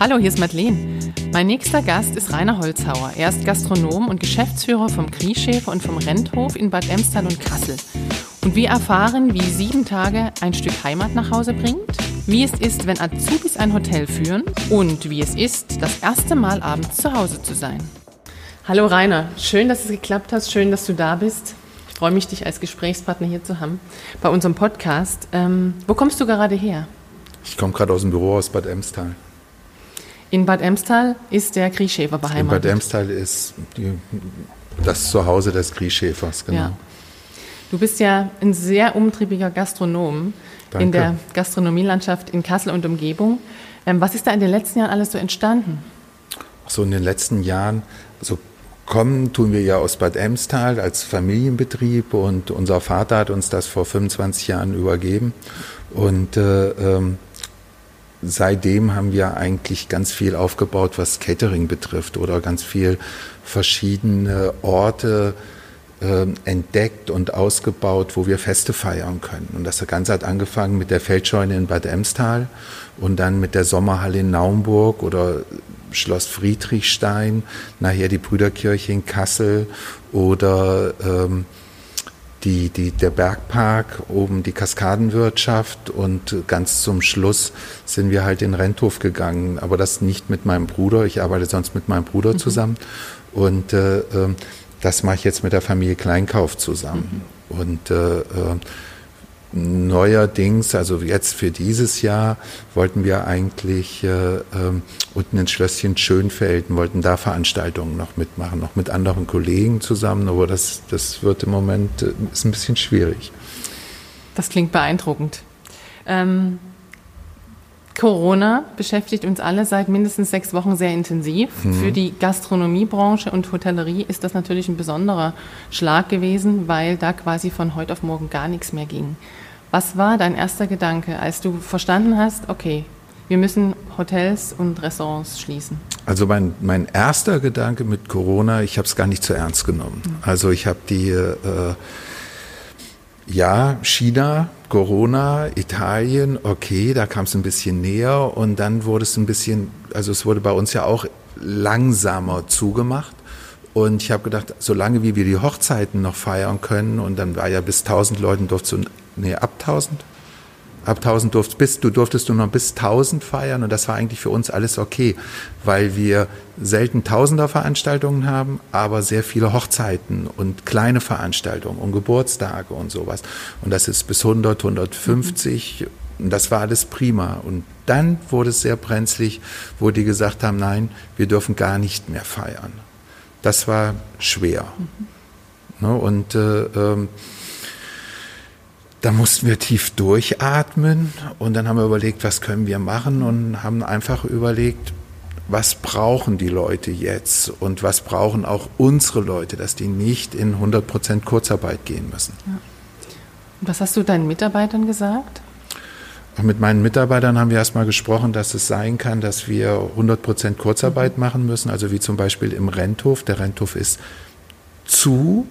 Hallo, hier ist Madeleine. Mein nächster Gast ist Rainer Holzhauer. Er ist Gastronom und Geschäftsführer vom Grieschäfer und vom Renthof in Bad Emstal und Kassel. Und wir erfahren, wie sieben Tage ein Stück Heimat nach Hause bringt, wie es ist, wenn Azubis ein Hotel führen und wie es ist, das erste Mal abends zu Hause zu sein. Hallo Rainer, schön, dass es geklappt hat, schön, dass du da bist. Ich freue mich, dich als Gesprächspartner hier zu haben bei unserem Podcast. Ähm, wo kommst du gerade her? Ich komme gerade aus dem Büro aus Bad Emstal. In Bad Emstal ist der Grieschäfer beheimatet. In Bad Emstal ist die, das Zuhause des Grieschäfers, genau. Ja. Du bist ja ein sehr umtriebiger Gastronom Danke. in der Gastronomielandschaft in Kassel und Umgebung. Ähm, was ist da in den letzten Jahren alles so entstanden? So in den letzten Jahren, also kommen tun wir ja aus Bad Emstal als Familienbetrieb und unser Vater hat uns das vor 25 Jahren übergeben und äh, ähm, seitdem haben wir eigentlich ganz viel aufgebaut, was Catering betrifft oder ganz viel verschiedene Orte äh, entdeckt und ausgebaut, wo wir Feste feiern können. Und das Ganze hat angefangen mit der Feldscheune in Bad Emstal und dann mit der Sommerhalle in Naumburg oder Schloss Friedrichstein, nachher die Brüderkirche in Kassel oder ähm, die, die, der Bergpark, oben die Kaskadenwirtschaft und ganz zum Schluss sind wir halt in Renthof gegangen. Aber das nicht mit meinem Bruder, ich arbeite sonst mit meinem Bruder mhm. zusammen. Und äh, äh, das mache ich jetzt mit der Familie Kleinkauf zusammen. Mhm. Und äh, äh neuerdings, also jetzt für dieses Jahr, wollten wir eigentlich äh, äh, unten ins Schlösschen Schönfelden, wollten da Veranstaltungen noch mitmachen, noch mit anderen Kollegen zusammen, aber das, das wird im Moment äh, ist ein bisschen schwierig. Das klingt beeindruckend. Ähm, Corona beschäftigt uns alle seit mindestens sechs Wochen sehr intensiv. Mhm. Für die Gastronomiebranche und Hotellerie ist das natürlich ein besonderer Schlag gewesen, weil da quasi von heute auf morgen gar nichts mehr ging. Was war dein erster Gedanke, als du verstanden hast, okay, wir müssen Hotels und Restaurants schließen? Also mein, mein erster Gedanke mit Corona, ich habe es gar nicht zu ernst genommen. Mhm. Also ich habe die, äh, ja, China Corona, Italien, okay, da kam es ein bisschen näher und dann wurde es ein bisschen, also es wurde bei uns ja auch langsamer zugemacht. Und ich habe gedacht, solange wie wir die Hochzeiten noch feiern können, und dann war ja bis 1000 Leuten durfte nee, ab 1000, ab 1000 durftest, bis, du durftest du noch bis 1000 feiern und das war eigentlich für uns alles okay, weil wir selten Tausender Veranstaltungen haben, aber sehr viele Hochzeiten und kleine Veranstaltungen und Geburtstage und sowas. Und das ist bis 100, 150 mhm. und das war alles prima. Und dann wurde es sehr brenzlig, wo die gesagt haben, nein, wir dürfen gar nicht mehr feiern. Das war schwer. Mhm. Ne, und äh, ähm, da mussten wir tief durchatmen und dann haben wir überlegt, was können wir machen und haben einfach überlegt, was brauchen die Leute jetzt und was brauchen auch unsere Leute, dass die nicht in 100% Kurzarbeit gehen müssen. Ja. Und was hast du deinen Mitarbeitern gesagt? Mit meinen Mitarbeitern haben wir erstmal gesprochen, dass es sein kann, dass wir 100% Kurzarbeit mhm. machen müssen, also wie zum Beispiel im Renthof. Der Renthof ist zu,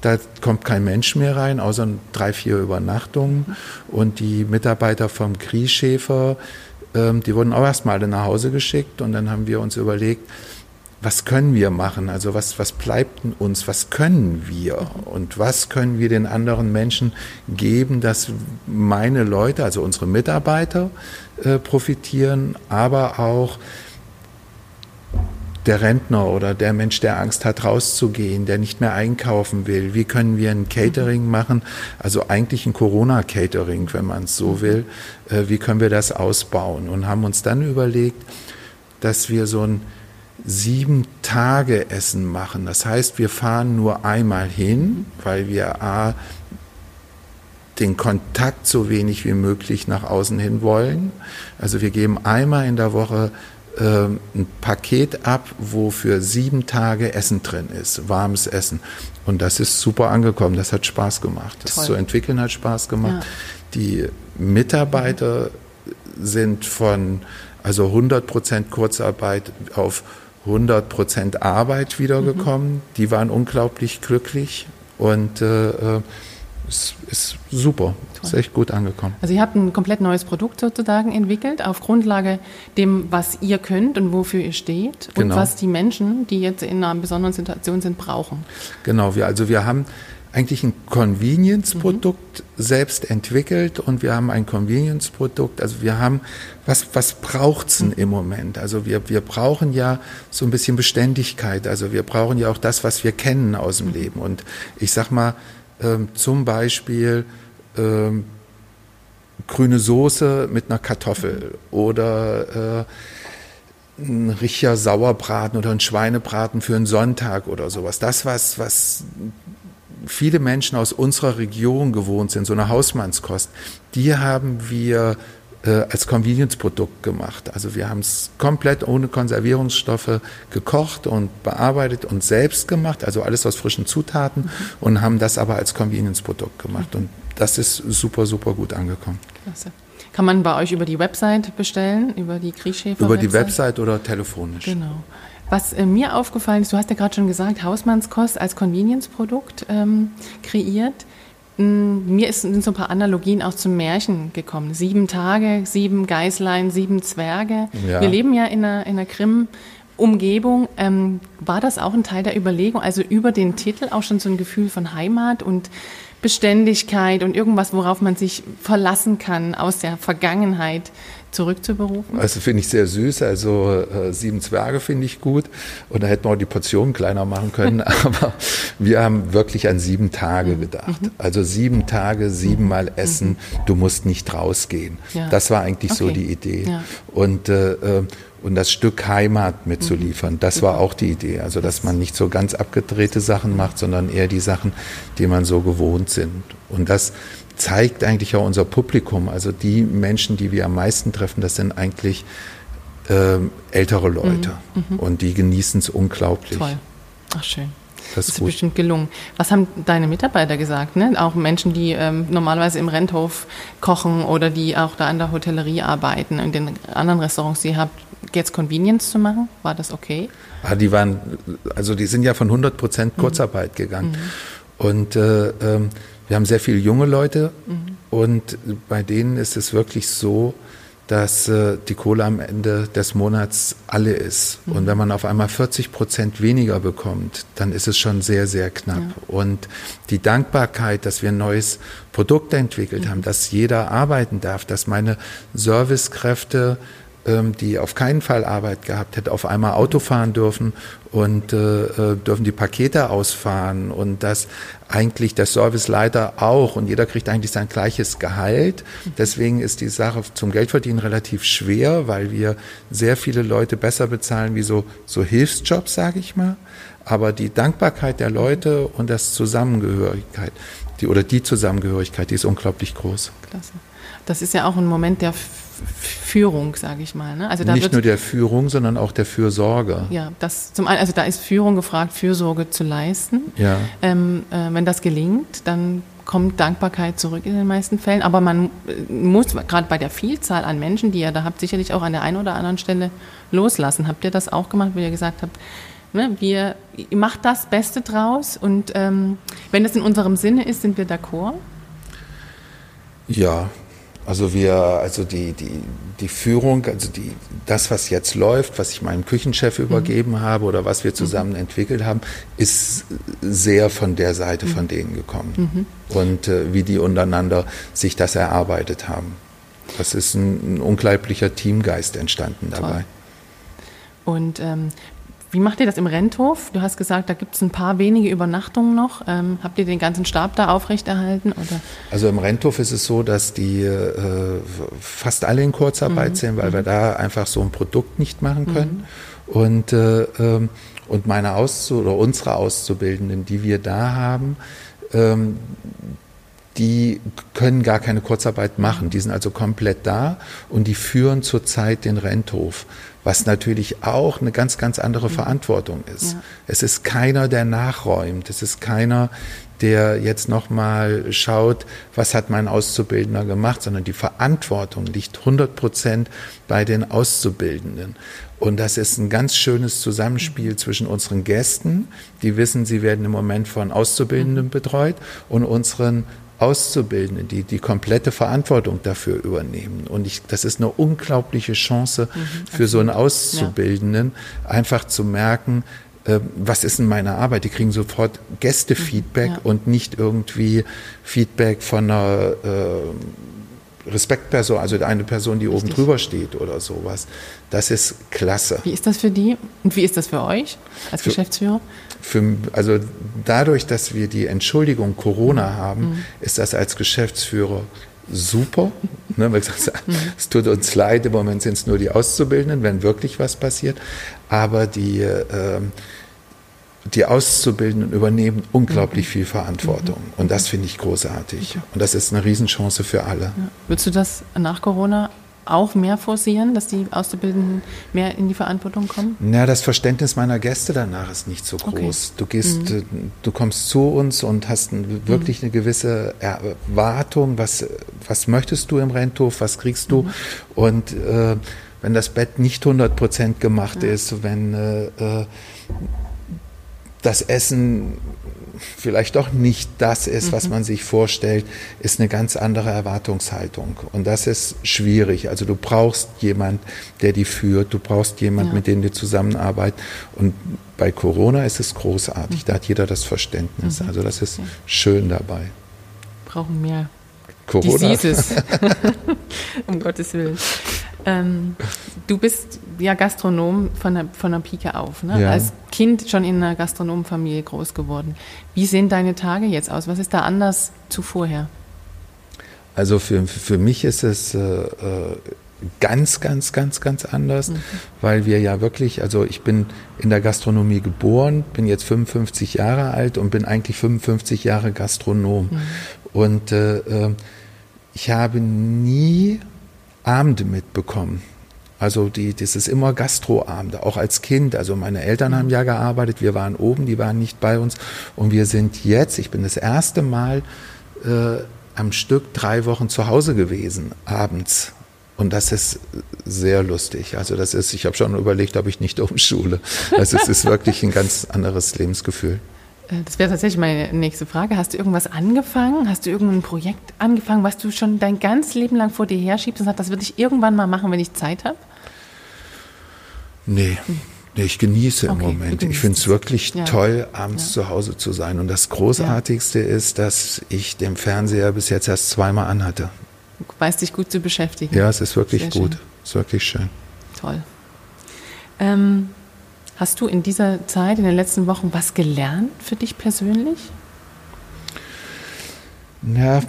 da kommt kein Mensch mehr rein, außer drei, vier Übernachtungen. Und die Mitarbeiter vom Grieschäfer, ähm, die wurden auch erstmal nach Hause geschickt. Und dann haben wir uns überlegt, was können wir machen? Also was, was bleibt uns? Was können wir? Und was können wir den anderen Menschen geben, dass meine Leute, also unsere Mitarbeiter äh, profitieren, aber auch der Rentner oder der Mensch, der Angst hat, rauszugehen, der nicht mehr einkaufen will. Wie können wir ein Catering machen? Also eigentlich ein Corona-Catering, wenn man es so mhm. will. Äh, wie können wir das ausbauen? Und haben uns dann überlegt, dass wir so ein sieben Tage Essen machen. Das heißt, wir fahren nur einmal hin, weil wir A, den Kontakt so wenig wie möglich nach außen hin wollen. Also wir geben einmal in der Woche ähm, ein Paket ab, wo für sieben Tage Essen drin ist, warmes Essen. Und das ist super angekommen, das hat Spaß gemacht. Das Toll. zu entwickeln hat Spaß gemacht. Ja. Die Mitarbeiter sind von also 100 Prozent Kurzarbeit auf 100 Prozent Arbeit wiedergekommen. Mhm. Die waren unglaublich glücklich und äh, ist, ist super, Toll. ist echt gut angekommen. Also ihr habt ein komplett neues Produkt sozusagen entwickelt auf Grundlage dem, was ihr könnt und wofür ihr steht und genau. was die Menschen, die jetzt in einer besonderen Situation sind, brauchen. Genau, wir, also wir haben eigentlich ein Convenience-Produkt mhm. selbst entwickelt und wir haben ein Convenience-Produkt, also wir haben, was, was braucht's denn mhm. im Moment? Also wir, wir brauchen ja so ein bisschen Beständigkeit, also wir brauchen ja auch das, was wir kennen aus dem mhm. Leben und ich sag mal, ähm, zum Beispiel ähm, grüne Soße mit einer Kartoffel oder äh, ein richtiger Sauerbraten oder ein Schweinebraten für einen Sonntag oder sowas. Das, was, was viele Menschen aus unserer Region gewohnt sind, so eine Hausmannskost, die haben wir äh, als Convenience-Produkt gemacht. Also wir haben es komplett ohne Konservierungsstoffe gekocht und bearbeitet und selbst gemacht, also alles aus frischen Zutaten mhm. und haben das aber als Convenience-Produkt gemacht. Mhm. Und das ist super, super gut angekommen. Klasse. Kann man bei euch über die Website bestellen, über die Kriechschäfer? Über die Website oder telefonisch. Genau. Was äh, mir aufgefallen ist, du hast ja gerade schon gesagt, Hausmannskost als Convenience-Produkt ähm, kreiert. Mm, mir sind so ein paar Analogien auch zum Märchen gekommen. Sieben Tage, sieben Geißlein, sieben Zwerge. Ja. Wir leben ja in einer, in einer Krim- Umgebung, ähm, war das auch ein Teil der Überlegung, also über den Titel auch schon so ein Gefühl von Heimat und Beständigkeit und irgendwas, worauf man sich verlassen kann aus der Vergangenheit zurückzuberufen? Also finde ich sehr süß. Also äh, sieben Zwerge finde ich gut. Und da hätten wir auch die Portionen kleiner machen können. Aber wir haben wirklich an sieben Tage mhm. gedacht. Mhm. Also sieben Tage, siebenmal mhm. essen. Du musst nicht rausgehen. Ja. Das war eigentlich okay. so die Idee. Ja. Und äh, äh und das Stück Heimat mitzuliefern. Mhm. Das war auch die Idee. Also, dass man nicht so ganz abgedrehte Sachen macht, sondern eher die Sachen, die man so gewohnt sind. Und das zeigt eigentlich auch unser Publikum. Also die Menschen, die wir am meisten treffen, das sind eigentlich äh, ältere Leute. Mhm. Mhm. Und die genießen es unglaublich. Toll. Ach, schön. Das, das ist, bestimmt gelungen. Was haben deine Mitarbeiter gesagt? Ne? Auch Menschen, die ähm, normalerweise im Renthof kochen oder die auch da an der Hotellerie arbeiten, in den anderen Restaurants, die ihr habt, jetzt Convenience zu machen? War das okay? Ah, die waren, also die sind ja von 100 Prozent mhm. Kurzarbeit mhm. gegangen. Mhm. Und äh, ähm, wir haben sehr viele junge Leute mhm. und bei denen ist es wirklich so, dass äh, die Kohle am Ende des Monats alle ist. Mhm. Und wenn man auf einmal 40 Prozent weniger bekommt, dann ist es schon sehr, sehr knapp. Ja. Und die Dankbarkeit, dass wir ein neues Produkt entwickelt mhm. haben, dass jeder arbeiten darf, dass meine Servicekräfte die auf keinen Fall Arbeit gehabt hätte, auf einmal Auto fahren dürfen und äh, äh, dürfen die Pakete ausfahren und dass eigentlich der Serviceleiter auch und jeder kriegt eigentlich sein gleiches Gehalt. Deswegen ist die Sache zum Geldverdienen relativ schwer, weil wir sehr viele Leute besser bezahlen wie so, so Hilfsjobs, sage ich mal. Aber die Dankbarkeit der Leute und das Zusammengehörigkeit, die, oder die Zusammengehörigkeit, die ist unglaublich groß. Klasse. Das ist ja auch ein Moment der Führung, sage ich mal. Ne? Also da Nicht nur der Führung, sondern auch der Fürsorge. Ja, das zum einen, also da ist Führung gefragt, Fürsorge zu leisten. Ja. Ähm, äh, wenn das gelingt, dann kommt Dankbarkeit zurück in den meisten Fällen. Aber man äh, muss gerade bei der Vielzahl an Menschen, die ihr da habt, sicherlich auch an der einen oder anderen Stelle loslassen. Habt ihr das auch gemacht, wie ihr gesagt habt? Ne, wir ihr macht das Beste draus und ähm, wenn es in unserem Sinne ist, sind wir d'accord. Ja, also wir, also die, die, die Führung, also die, das, was jetzt läuft, was ich meinem Küchenchef mhm. übergeben mhm. habe oder was wir zusammen mhm. entwickelt haben, ist sehr von der Seite mhm. von denen gekommen. Mhm. Und äh, wie die untereinander sich das erarbeitet haben. Das ist ein, ein unglaublicher Teamgeist entstanden dabei. Toll. Und ähm, wie macht ihr das im Renthof? Du hast gesagt, da gibt es ein paar wenige Übernachtungen noch. Ähm, habt ihr den ganzen Stab da aufrechterhalten? Oder? Also im Renthof ist es so, dass die äh, fast alle in Kurzarbeit mhm. sind, weil mhm. wir da einfach so ein Produkt nicht machen können. Mhm. Und, äh, ähm, und meine Auszu oder unsere Auszubildenden, die wir da haben, ähm, die können gar keine Kurzarbeit machen. Die sind also komplett da und die führen zurzeit den Renthof, was natürlich auch eine ganz, ganz andere mhm. Verantwortung ist. Ja. Es ist keiner, der nachräumt. Es ist keiner, der jetzt nochmal schaut, was hat mein Auszubildender gemacht, sondern die Verantwortung liegt 100 Prozent bei den Auszubildenden. Und das ist ein ganz schönes Zusammenspiel mhm. zwischen unseren Gästen, die wissen, sie werden im Moment von Auszubildenden mhm. betreut, und unseren Auszubildende, die die komplette Verantwortung dafür übernehmen. Und ich, das ist eine unglaubliche Chance mhm, für so einen Auszubildenden, ja. einfach zu merken, äh, was ist in meiner Arbeit? Die kriegen sofort Gästefeedback ja. und nicht irgendwie Feedback von einer äh, Respektperson, also eine Person, die Richtig. oben drüber steht oder sowas. Das ist klasse. Wie ist das für die und wie ist das für euch als für, Geschäftsführer? Für, also dadurch, dass wir die Entschuldigung Corona haben, mhm. ist das als Geschäftsführer super. Ne, weil gesagt, mhm. es tut uns leid, im Moment sind es nur die Auszubildenden, wenn wirklich was passiert. Aber die, äh, die Auszubildenden übernehmen unglaublich mhm. viel Verantwortung. Mhm. Und das finde ich großartig. Und das ist eine Riesenchance für alle. Ja. Würdest du das nach Corona auch mehr forcieren, dass die Auszubildenden mehr in die Verantwortung kommen? Na, das Verständnis meiner Gäste danach ist nicht so groß. Okay. Du gehst, mhm. Äh, du kommst zu uns und hast wirklich mhm. eine gewisse Erwartung, was, was möchtest du im Renthof, was kriegst du? Mhm. Und äh, wenn das Bett nicht 100 Prozent gemacht ja. ist, wenn äh, äh das Essen vielleicht doch nicht das ist, was mhm. man sich vorstellt, ist eine ganz andere Erwartungshaltung. Und das ist schwierig. Also du brauchst jemand, der die führt, du brauchst jemand, ja. mit dem du zusammenarbeitest. Und bei Corona ist es großartig, mhm. da hat jeder das Verständnis. Mhm. Also das ist schön dabei. Brauchen mehr Corona. Diseases. um Gottes Willen. Ähm, du bist ja Gastronom von der, von der Pike auf. Ne? Ja. Als Kind schon in einer Gastronomenfamilie groß geworden. Wie sehen deine Tage jetzt aus? Was ist da anders zu vorher? Also für, für mich ist es äh, äh, ganz, ganz, ganz, ganz anders, mhm. weil wir ja wirklich, also ich bin in der Gastronomie geboren, bin jetzt 55 Jahre alt und bin eigentlich 55 Jahre Gastronom. Mhm. Und äh, äh ich habe nie Abende mitbekommen. Also die, das ist immer Gastroabende, auch als Kind. Also meine Eltern haben ja gearbeitet, wir waren oben, die waren nicht bei uns. Und wir sind jetzt, ich bin das erste Mal äh, am Stück drei Wochen zu Hause gewesen, abends. Und das ist sehr lustig. Also das ist, ich habe schon überlegt, ob ich nicht umschule. Also es ist wirklich ein ganz anderes Lebensgefühl. Äh, das wäre tatsächlich meine nächste Frage. Hast du irgendwas angefangen? Hast du irgendein Projekt angefangen, was du schon dein ganzes Leben lang vor dir herschiebst und sagst, das würde ich irgendwann mal machen, wenn ich Zeit habe? Nee. Nee, ich genieße okay, im Moment. Ich finde es wirklich ja. toll, abends ja. zu Hause zu sein. Und das Großartigste ja. ist, dass ich den Fernseher bis jetzt erst zweimal anhatte. Du weißt dich gut zu beschäftigen. Ja, es ist wirklich Sehr gut. Es ist wirklich schön. Toll. Ähm, Hast du in dieser Zeit, in den letzten Wochen, was gelernt für dich persönlich? Ja,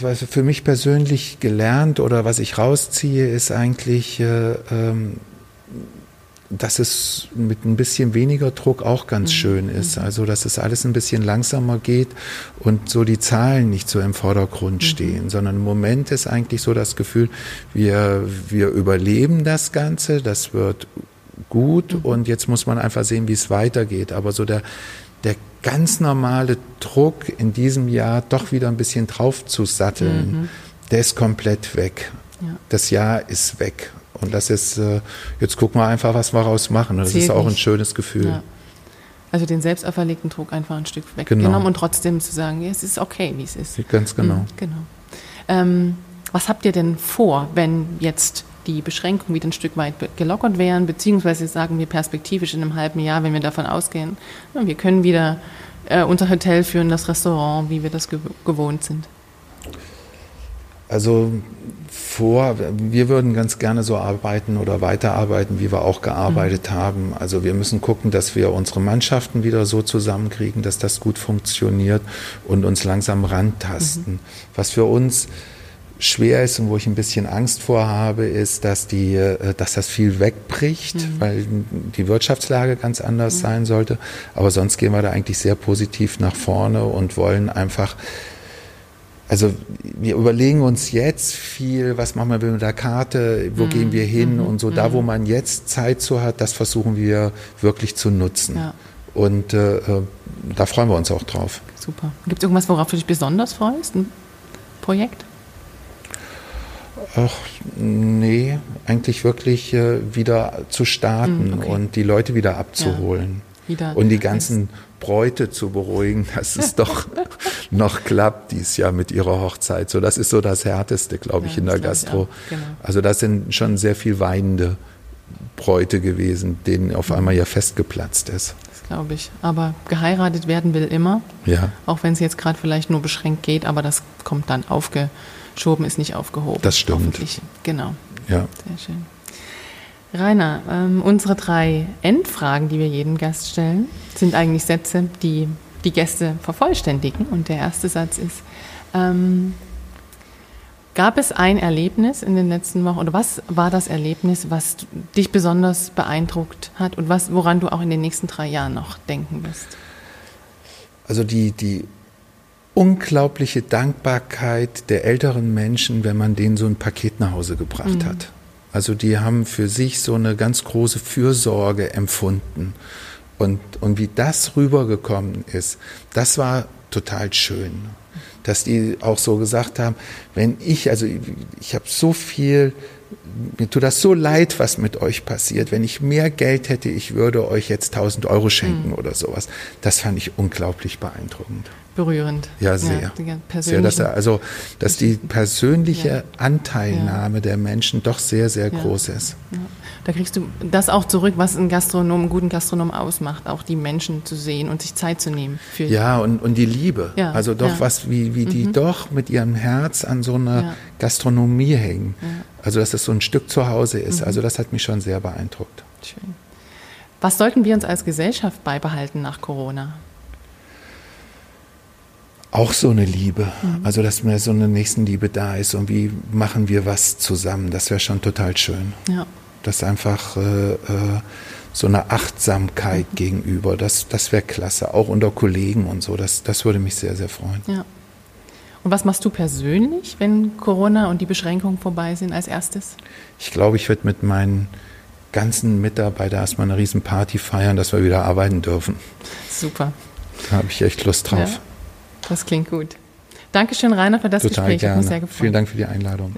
was für mich persönlich gelernt oder was ich rausziehe, ist eigentlich, äh, ähm, dass es mit ein bisschen weniger Druck auch ganz mhm. schön ist. Mhm. Also, dass es alles ein bisschen langsamer geht und so die Zahlen nicht so im Vordergrund mhm. stehen, sondern im Moment ist eigentlich so das Gefühl, wir, wir überleben das Ganze, das wird gut und jetzt muss man einfach sehen, wie es weitergeht. Aber so der, der ganz normale Druck in diesem Jahr doch wieder ein bisschen drauf zu satteln, mhm. der ist komplett weg. Ja. Das Jahr ist weg. Und das ist, äh, jetzt gucken wir einfach, was wir daraus machen. Das Zählt ist auch nicht. ein schönes Gefühl. Ja. Also den selbst auferlegten Druck einfach ein Stück weggenommen genau. und trotzdem zu sagen, ja, es ist okay, wie es ist. Ganz genau. Mhm, genau. Ähm, was habt ihr denn vor, wenn jetzt die Beschränkungen wieder ein Stück weit gelockert wären, beziehungsweise sagen wir perspektivisch in einem halben Jahr, wenn wir davon ausgehen, wir können wieder äh, unser Hotel führen, das Restaurant, wie wir das gewohnt sind? Also vor, wir würden ganz gerne so arbeiten oder weiterarbeiten, wie wir auch gearbeitet mhm. haben. Also wir müssen gucken, dass wir unsere Mannschaften wieder so zusammenkriegen, dass das gut funktioniert und uns langsam rantasten. Mhm. Was für uns schwer ist und wo ich ein bisschen Angst vor habe, ist, dass, die, äh, dass das viel wegbricht, mhm. weil die Wirtschaftslage ganz anders mhm. sein sollte. Aber sonst gehen wir da eigentlich sehr positiv nach vorne und wollen einfach, also wir überlegen uns jetzt viel, was machen wir mit der Karte, wo mhm. gehen wir hin mhm. und so. Da, wo mhm. man jetzt Zeit zu hat, das versuchen wir wirklich zu nutzen. Ja. Und äh, äh, da freuen wir uns auch drauf. Super. Gibt es irgendwas, worauf du dich besonders freust? Ein Projekt? Ach, nee, eigentlich wirklich äh, wieder zu starten mm, okay. und die Leute wieder abzuholen. wieder. Und die ganzen Bräute zu beruhigen, dass es doch noch klappt dies Jahr mit ihrer Hochzeit. So, das ist so das Härteste, glaube ich, Ja, in der Gastro. genau. Also das sind schon sehr viel weinende Bräute gewesen, denen auf einmal ja festgeplatzt ist. Das glaube ich. Aber geheiratet werden will immer, Ja, auch wenn es jetzt gerade vielleicht nur beschränkt geht, aber das kommt dann aufgeschoben, ist nicht aufgehoben. Das stimmt. Hoffentlich. Genau. ja. Sehr schön. Rainer, ähm, unsere drei Endfragen, die wir jedem Gast stellen, sind eigentlich Sätze, die die Gäste vervollständigen. Und der erste Satz ist, ähm, gab es ein Erlebnis in den letzten Wochen oder was war das Erlebnis, was dich besonders beeindruckt hat und was, woran du auch in den nächsten drei Jahren noch denken wirst? Also die, die unglaubliche Dankbarkeit der älteren Menschen, wenn man denen so ein Paket nach Hause gebracht hat. Also die haben für sich so eine ganz große Fürsorge empfunden. Und, und wie das rübergekommen ist, das war total schön. Dass die auch so gesagt haben, wenn ich, also ich, ich habe so viel, mir tut das so leid, was mit euch passiert. Wenn ich mehr Geld hätte, ich würde euch jetzt 1000 Euro schenken oder sowas. Das fand ich unglaublich beeindruckend. Berührend. Ja, sehr. ganz sehr dass, er- also, dass die persönliche Ja. Anteilnahme der Menschen doch sehr, sehr Ja. groß ist. Ja. Da kriegst du das auch zurück, was einen Gastronom, einen guten Gastronom ausmacht, auch die Menschen zu sehen und sich Zeit zu nehmen für Ja, und, und die Liebe. Ja, also doch ja. Mhm. was, wie, wie die doch mit ihrem Herz an so einer Ja. Gastronomie hängen. Also, dass das so ein Stück zu Hause ist. Mhm. Also, das hat mich schon sehr beeindruckt. Schön. Was sollten wir uns als Gesellschaft beibehalten nach Corona? Auch so eine Liebe. Mhm. Also, dass mir so eine Nächstenliebe da ist und wie machen wir was zusammen. Das wäre schon total schön. Ja, Das einfach äh, äh, so eine Achtsamkeit Mhm. gegenüber, das, das wäre klasse. Auch unter Kollegen und so. Das, das würde mich sehr, sehr freuen. ja. Und was machst du persönlich, wenn Corona und die Beschränkungen vorbei sind als erstes? Ich glaube, ich werde mit meinen ganzen Mitarbeitern erstmal eine riesen Party feiern, dass wir wieder arbeiten dürfen. Super. Da habe ich echt Lust drauf. Ja, das klingt gut. Dankeschön, Rainer, für das Total Gespräch. Gerne. sehr gefreut. Vielen Dank für die Einladung.